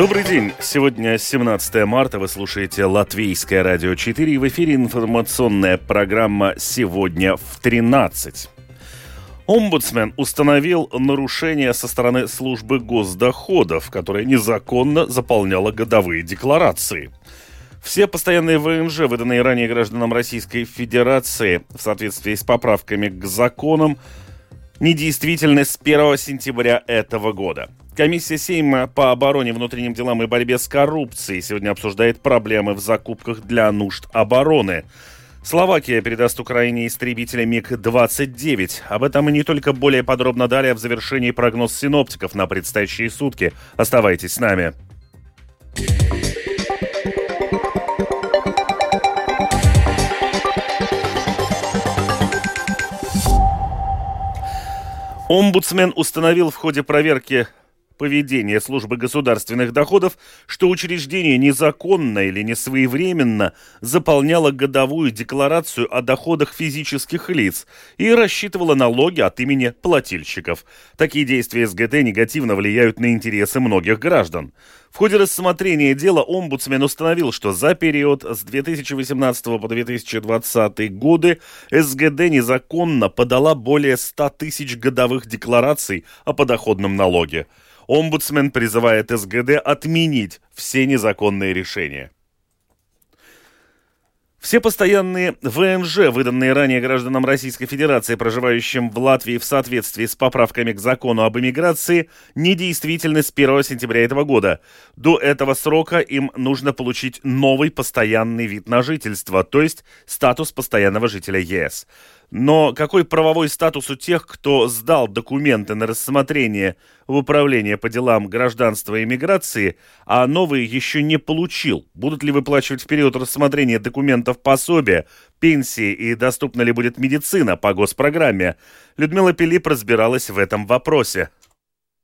Добрый день. Сегодня 17 марта. Вы слушаете Латвийское радио 4. И в эфире информационная программа «Сегодня в 13». Омбудсмен установил нарушение со стороны службы госдоходов, которая незаконно заполняла годовые декларации. Все постоянные ВНЖ, выданные ранее гражданам Российской Федерации в соответствии с поправками к законам, недействительны с 1 сентября этого года. Комиссия Сейма по обороне, внутренним делам и борьбе с коррупцией сегодня обсуждает проблемы в закупках для нужд обороны. Словакия передаст Украине истребителя МиГ-29. Об этом и не только более подробно далее в завершении прогноз синоптиков на предстоящие сутки. Оставайтесь с нами. Омбудсмен установил в ходе проверки поведения службы государственных доходов, что учреждение незаконно или несвоевременно заполняло годовую декларацию о доходах физических лиц и рассчитывало налоги от имени плательщиков. Такие действия СГД негативно влияют на интересы многих граждан. В ходе рассмотрения дела омбудсмен установил, что за период с 2018 по 2020 годы СГД незаконно подала более 100 тысяч годовых деклараций о подоходном налоге. Омбудсмен призывает СГД отменить все незаконные решения. Все постоянные ВНЖ, выданные ранее гражданам Российской Федерации, проживающим в Латвии в соответствии с поправками к закону об иммиграции, недействительны с 1 сентября этого года. До этого срока им нужно получить новый постоянный вид на жительство, то есть статус постоянного жителя ЕС. Но какой правовой статус у тех, кто сдал документы на рассмотрение в Управление по делам гражданства и миграции, а новые еще не получил? Будут ли выплачивать в период рассмотрения документов пособия, пенсии и доступна ли будет медицина по госпрограмме? Людмила Пилип разбиралась в этом вопросе.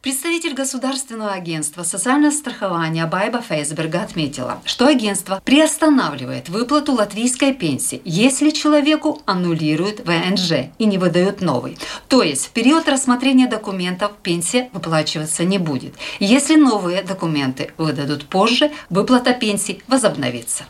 Представитель Государственного агентства социального страхования Байба Фейсберга отметила, что агентство приостанавливает выплату латвийской пенсии, если человеку аннулируют ВНЖ и не выдают новый. То есть в период рассмотрения документов пенсия выплачиваться не будет. Если новые документы выдадут позже, выплата пенсии возобновится.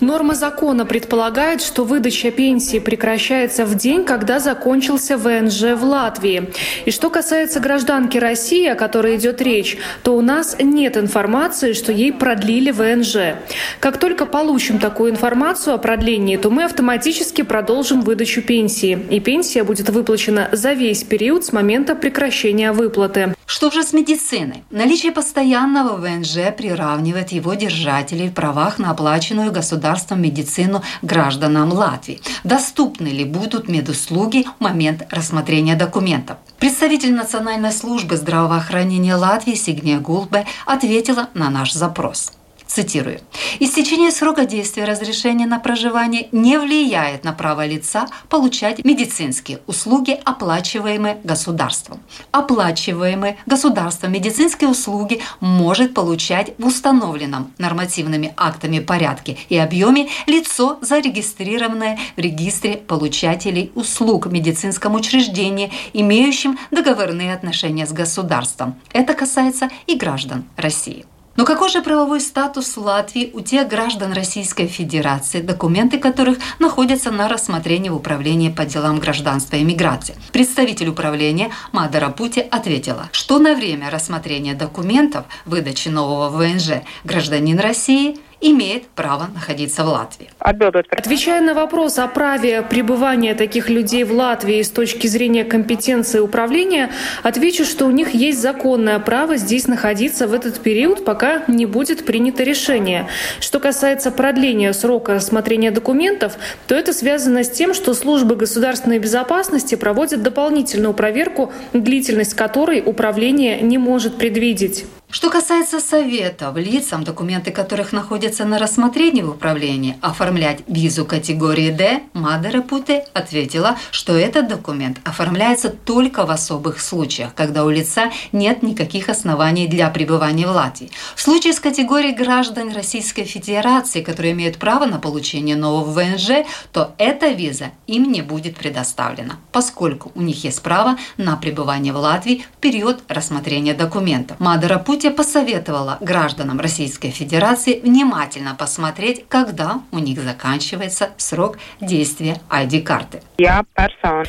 Норма закона предполагает, что выдача пенсии прекращается в день, когда закончился ВНЖ в Латвии. И что касается гражданки России, о которой идет речь, то у нас нет информации, что ей продлили ВНЖ. Как только получим такую информацию о продлении, то мы автоматически продолжим выдачу пенсии. И пенсия будет выплачена за весь период с момента прекращения выплаты. Что же с медициной? Наличие постоянного ВНЖ приравнивает его держателей в правах на оплаченную государством медицину гражданам Латвии. Доступны ли будут медуслуги в момент рассмотрения документов? Представитель Национальной службы здравоохранения Латвии Сигния Гулбе ответила на наш запрос. Цитирую. «Истечение срока действия разрешения на проживание не влияет на право лица получать медицинские услуги, оплачиваемые государством. Оплачиваемые государством медицинские услуги может получать в установленном нормативными актами порядке и объеме лицо, зарегистрированное в регистре получателей услуг в медицинском учреждении, имеющим договорные отношения с государством. Это касается и граждан России. Но какой же правовой статус Латвии у тех граждан Российской Федерации, документы которых находятся на рассмотрении в Управлении по делам гражданства и миграции? Представитель управления Мадара Пути ответила, что на время рассмотрения документов выдачи нового ВНЖ гражданин России – имеет право находиться в Латвии. Отвечая на вопрос о праве пребывания таких людей в Латвии с точки зрения компетенции управления, отвечу, что у них есть законное право здесь находиться в этот период, пока не будет принято решение. Что касается продления срока рассмотрения документов, то это связано с тем, что службы государственной безопасности проводят дополнительную проверку, длительность которой управление не может предвидеть. Что касается советов, лицам, документы которых находятся на рассмотрении в управлении, оформлять визу категории D, Мадера Путе ответила, что этот документ оформляется только в особых случаях, когда у лица нет никаких оснований для пребывания в Латвии. В случае с категорией граждан Российской Федерации, которые имеют право на получение нового ВНЖ, то эта виза им не будет предоставлена, поскольку у них есть право на пребывание в Латвии в период рассмотрения документов. Мадера Путе Якутия посоветовала гражданам Российской Федерации внимательно посмотреть, когда у них заканчивается срок действия ID-карты.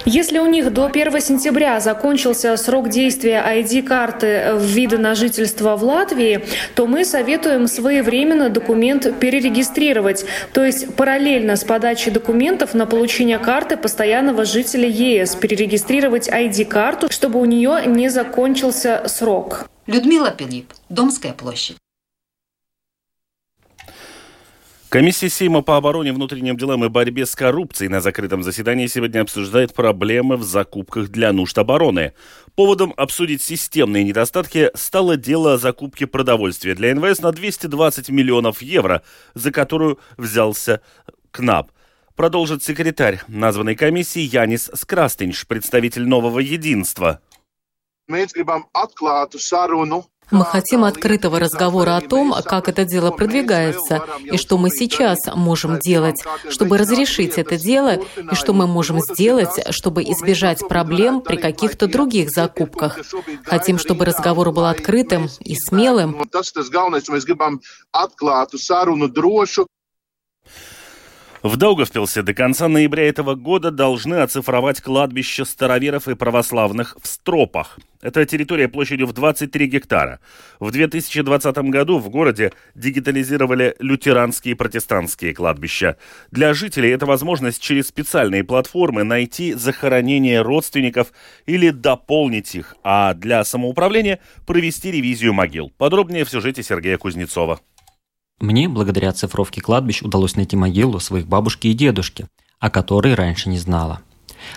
Если у них до 1 сентября закончился срок действия ID-карты в виде на жительство в Латвии, то мы советуем своевременно документ перерегистрировать, то есть параллельно с подачей документов на получение карты постоянного жителя ЕС перерегистрировать ID-карту, чтобы у нее не закончился срок. Людмила Пилип, Домская площадь. Комиссия Сейма по обороне, внутренним делам и борьбе с коррупцией на закрытом заседании сегодня обсуждает проблемы в закупках для нужд обороны. Поводом обсудить системные недостатки стало дело о закупке продовольствия для НВС на 220 миллионов евро, за которую взялся КНАП. Продолжит секретарь названной комиссии Янис Скрастинш, представитель нового единства. Мы хотим открытого разговора о том, как это дело продвигается, и что мы сейчас можем делать, чтобы разрешить это дело, и что мы можем сделать, чтобы избежать проблем при каких-то других закупках. Хотим, чтобы разговор был открытым и смелым. В Даугавпилсе до конца ноября этого года должны оцифровать кладбище староверов и православных в Стропах. Это территория площадью в 23 гектара. В 2020 году в городе дигитализировали лютеранские и протестантские кладбища. Для жителей это возможность через специальные платформы найти захоронение родственников или дополнить их, а для самоуправления провести ревизию могил. Подробнее в сюжете Сергея Кузнецова. Мне, благодаря цифровке кладбищ, удалось найти могилу своих бабушки и дедушки, о которой раньше не знала.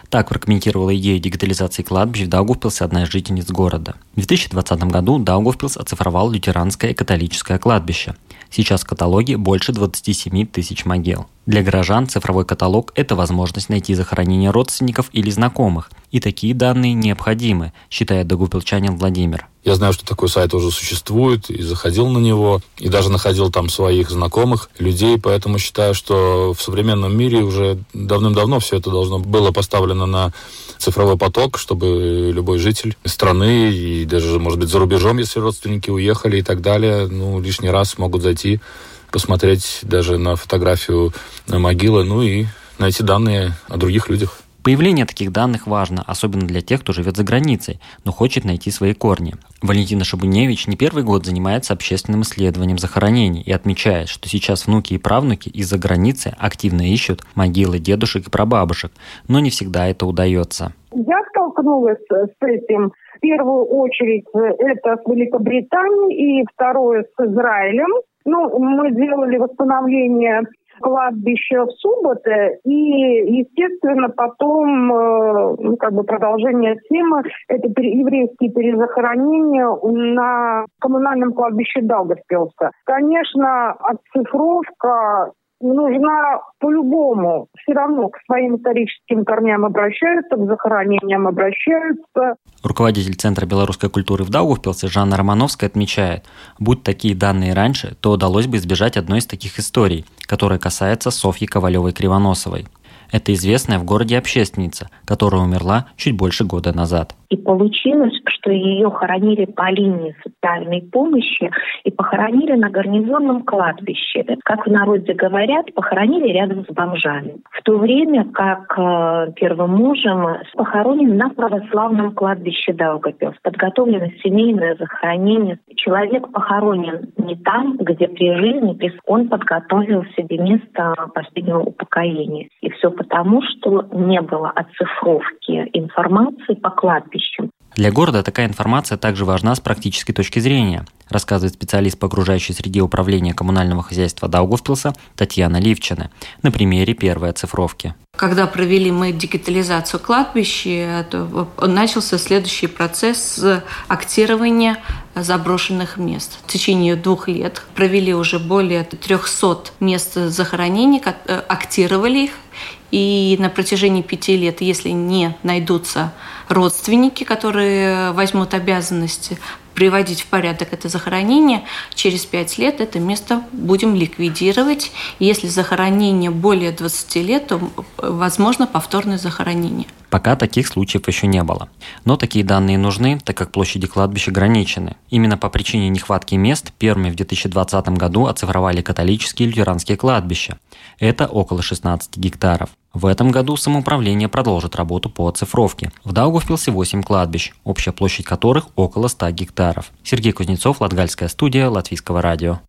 Так прокомментировала идею дигитализации кладбищ в Даугавпилсе одна из жительниц города. В 2020 году Даугавпилс оцифровал лютеранское и католическое кладбище. Сейчас в каталоге больше 27 тысяч могил. Для горожан цифровой каталог – это возможность найти захоронение родственников или знакомых. И такие данные необходимы, считает дагупилчанин Владимир. Я знаю, что такой сайт уже существует, и заходил на него, и даже находил там своих знакомых, людей, поэтому считаю, что в современном мире уже давным-давно все это должно было поставлено на цифровой поток, чтобы любой житель страны и даже, может быть, за рубежом, если родственники уехали и так далее, ну, лишний раз могут зайти, посмотреть даже на фотографию могилы, ну и найти данные о других людях. Появление таких данных важно, особенно для тех, кто живет за границей, но хочет найти свои корни. Валентина Шабуневич не первый год занимается общественным исследованием захоронений и отмечает, что сейчас внуки и правнуки из-за границы активно ищут могилы дедушек и прабабушек, но не всегда это удается. Я столкнулась с этим в первую очередь это с Великобританией и второе с Израилем. Ну, мы делали восстановление кладбище в Субботе. И, естественно, потом э, ну, как бы продолжение темы – это еврейские перезахоронения на коммунальном кладбище Даугавпилса. Конечно, оцифровка нужна по-любому. Все равно к своим историческим корням обращаются, к захоронениям обращаются. Руководитель Центра белорусской культуры в Даугавпилсе Жанна Романовская отмечает, будь такие данные раньше, то удалось бы избежать одной из таких историй, которая касается Софьи Ковалевой-Кривоносовой. Это известная в городе общественница, которая умерла чуть больше года назад. И получилось, что ее хоронили по линии социальной помощи и похоронили на гарнизонном кладбище. Как в народе говорят, похоронили рядом с бомжами. В то время как э, первым мужем похоронен на православном кладбище Даугапилс. Подготовлено семейное захоронение. Человек похоронен не там, где при жизни он подготовил себе место последнего упокоения. И все потому, что не было оцифровки информации по кладбищу будущем. Для города такая информация также важна с практической точки зрения, рассказывает специалист по окружающей среде управления коммунального хозяйства Даугавпилса Татьяна Ливчина на примере первой оцифровки. Когда провели мы дигитализацию кладбища, начался следующий процесс актирования заброшенных мест. В течение двух лет провели уже более 300 мест захоронений, э, актировали их, и на протяжении пяти лет, если не найдутся родственники, которые возьмут обязанности приводить в порядок это захоронение, через пять лет это место будем ликвидировать. Если захоронение более 20 лет, то возможно повторное захоронение. Пока таких случаев еще не было. Но такие данные нужны, так как площади кладбищ ограничены. Именно по причине нехватки мест первыми в 2020 году оцифровали католические и лютеранские кладбища. Это около 16 гектаров. В этом году самоуправление продолжит работу по оцифровке. В Даугавпилсе 8 кладбищ, общая площадь которых около 100 гектаров. Сергей Кузнецов, Латгальская студия, Латвийского радио.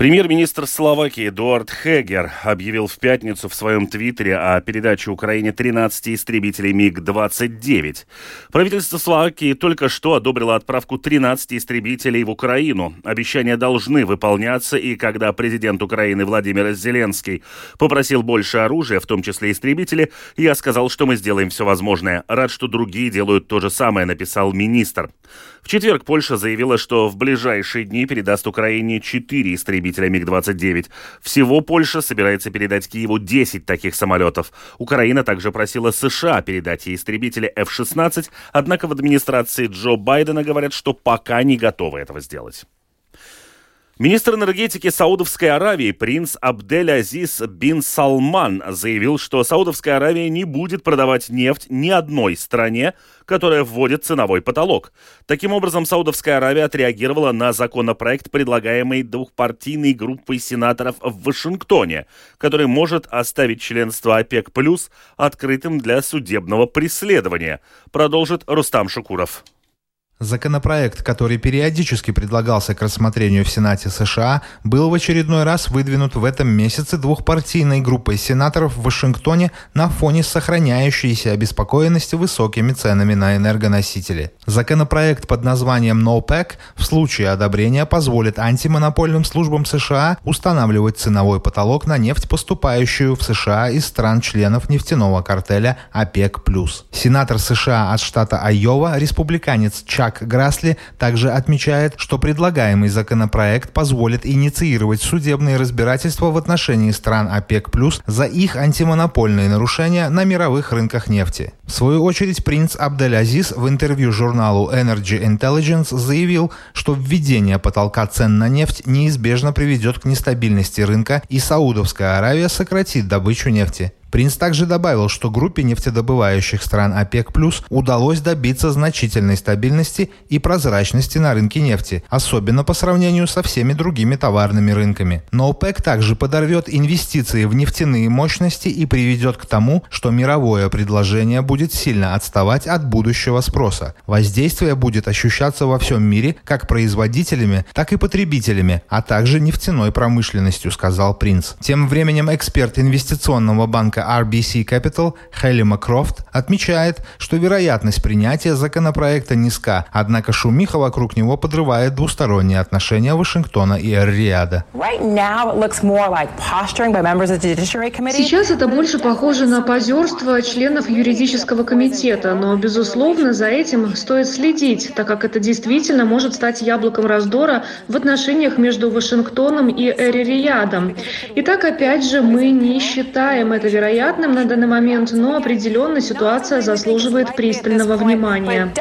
Премьер-министр Словакии Эдуард Хегер объявил в пятницу в своем твиттере о передаче Украине 13 истребителей МиГ-29. Правительство Словакии только что одобрило отправку 13 истребителей в Украину. Обещания должны выполняться, и когда президент Украины Владимир Зеленский попросил больше оружия, в том числе истребители, я сказал, что мы сделаем все возможное. Рад, что другие делают то же самое, написал министр. В четверг Польша заявила, что в ближайшие дни передаст Украине 4 истребителя МиГ-29. Всего Польша собирается передать Киеву 10 таких самолетов. Украина также просила США передать ей истребители F-16, однако в администрации Джо Байдена говорят, что пока не готовы этого сделать. Министр энергетики Саудовской Аравии принц Абдель Азиз бин Салман заявил, что Саудовская Аравия не будет продавать нефть ни одной стране, которая вводит ценовой потолок. Таким образом, Саудовская Аравия отреагировала на законопроект, предлагаемый двухпартийной группой сенаторов в Вашингтоне, который может оставить членство ОПЕК+, открытым для судебного преследования, продолжит Рустам Шукуров. Законопроект, который периодически предлагался к рассмотрению в Сенате США, был в очередной раз выдвинут в этом месяце двухпартийной группой сенаторов в Вашингтоне на фоне сохраняющейся обеспокоенности высокими ценами на энергоносители. Законопроект под названием NOPEC в случае одобрения позволит антимонопольным службам США устанавливать ценовой потолок на нефть, поступающую в США из стран-членов нефтяного картеля ОПЕК+. Сенатор США от штата Айова, республиканец Чак Жак Грасли также отмечает, что предлагаемый законопроект позволит инициировать судебные разбирательства в отношении стран ОПЕК+, за их антимонопольные нарушения на мировых рынках нефти. В свою очередь, принц Абдель-Азиз в интервью журналу Energy Intelligence заявил, что введение потолка цен на нефть неизбежно приведет к нестабильности рынка и Саудовская Аравия сократит добычу нефти. Принц также добавил, что группе нефтедобывающих стран ОПЕК+, удалось добиться значительной стабильности и прозрачности на рынке нефти, особенно по сравнению со всеми другими товарными рынками. Но ОПЕК также подорвет инвестиции в нефтяные мощности и приведет к тому, что мировое предложение будет сильно отставать от будущего спроса. Воздействие будет ощущаться во всем мире как производителями, так и потребителями, а также нефтяной промышленностью, сказал принц. Тем временем эксперт инвестиционного банка банка RBC Capital Хелли Макрофт отмечает, что вероятность принятия законопроекта низка, однако шумиха вокруг него подрывает двусторонние отношения Вашингтона и Эр-Риада. Сейчас это больше похоже на позерство членов юридического комитета, но, безусловно, за этим стоит следить, так как это действительно может стать яблоком раздора в отношениях между Вашингтоном и Эр-Риядом. Итак, опять же, мы не считаем это вероятным вероятным на данный момент, но определенно ситуация заслуживает пристального внимания.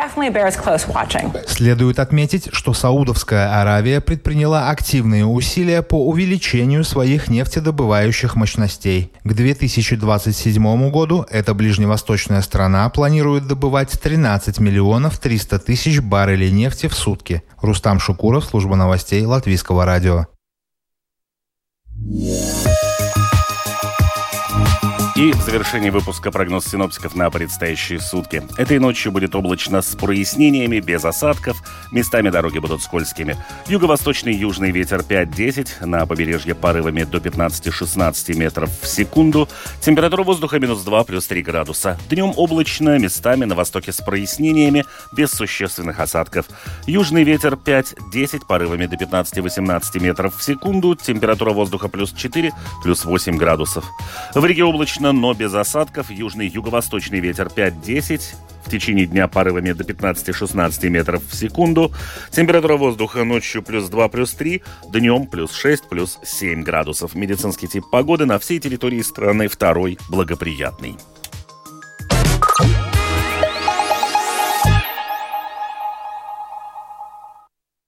Следует отметить, что Саудовская Аравия предприняла активные усилия по увеличению своих нефтедобывающих мощностей. К 2027 году эта ближневосточная страна планирует добывать 13 миллионов 300 тысяч баррелей нефти в сутки. Рустам Шукуров, служба новостей Латвийского радио. И в завершении выпуска прогноз синоптиков на предстоящие сутки. Этой ночью будет облачно с прояснениями, без осадков. Местами дороги будут скользкими. Юго-восточный южный ветер 5-10. На побережье порывами до 15-16 метров в секунду. Температура воздуха минус 2 плюс 3 градуса. Днем облачно, местами на востоке с прояснениями, без существенных осадков. Южный ветер 5-10, порывами до 15-18 метров в секунду. Температура воздуха плюс 4, плюс 8 градусов. В Риге облачно Облачно, но без осадков. Южный юго-восточный ветер 5-10. В течение дня порывами до 15-16 метров в секунду. Температура воздуха ночью плюс 2, плюс 3. Днем плюс 6, плюс 7 градусов. Медицинский тип погоды на всей территории страны второй благоприятный.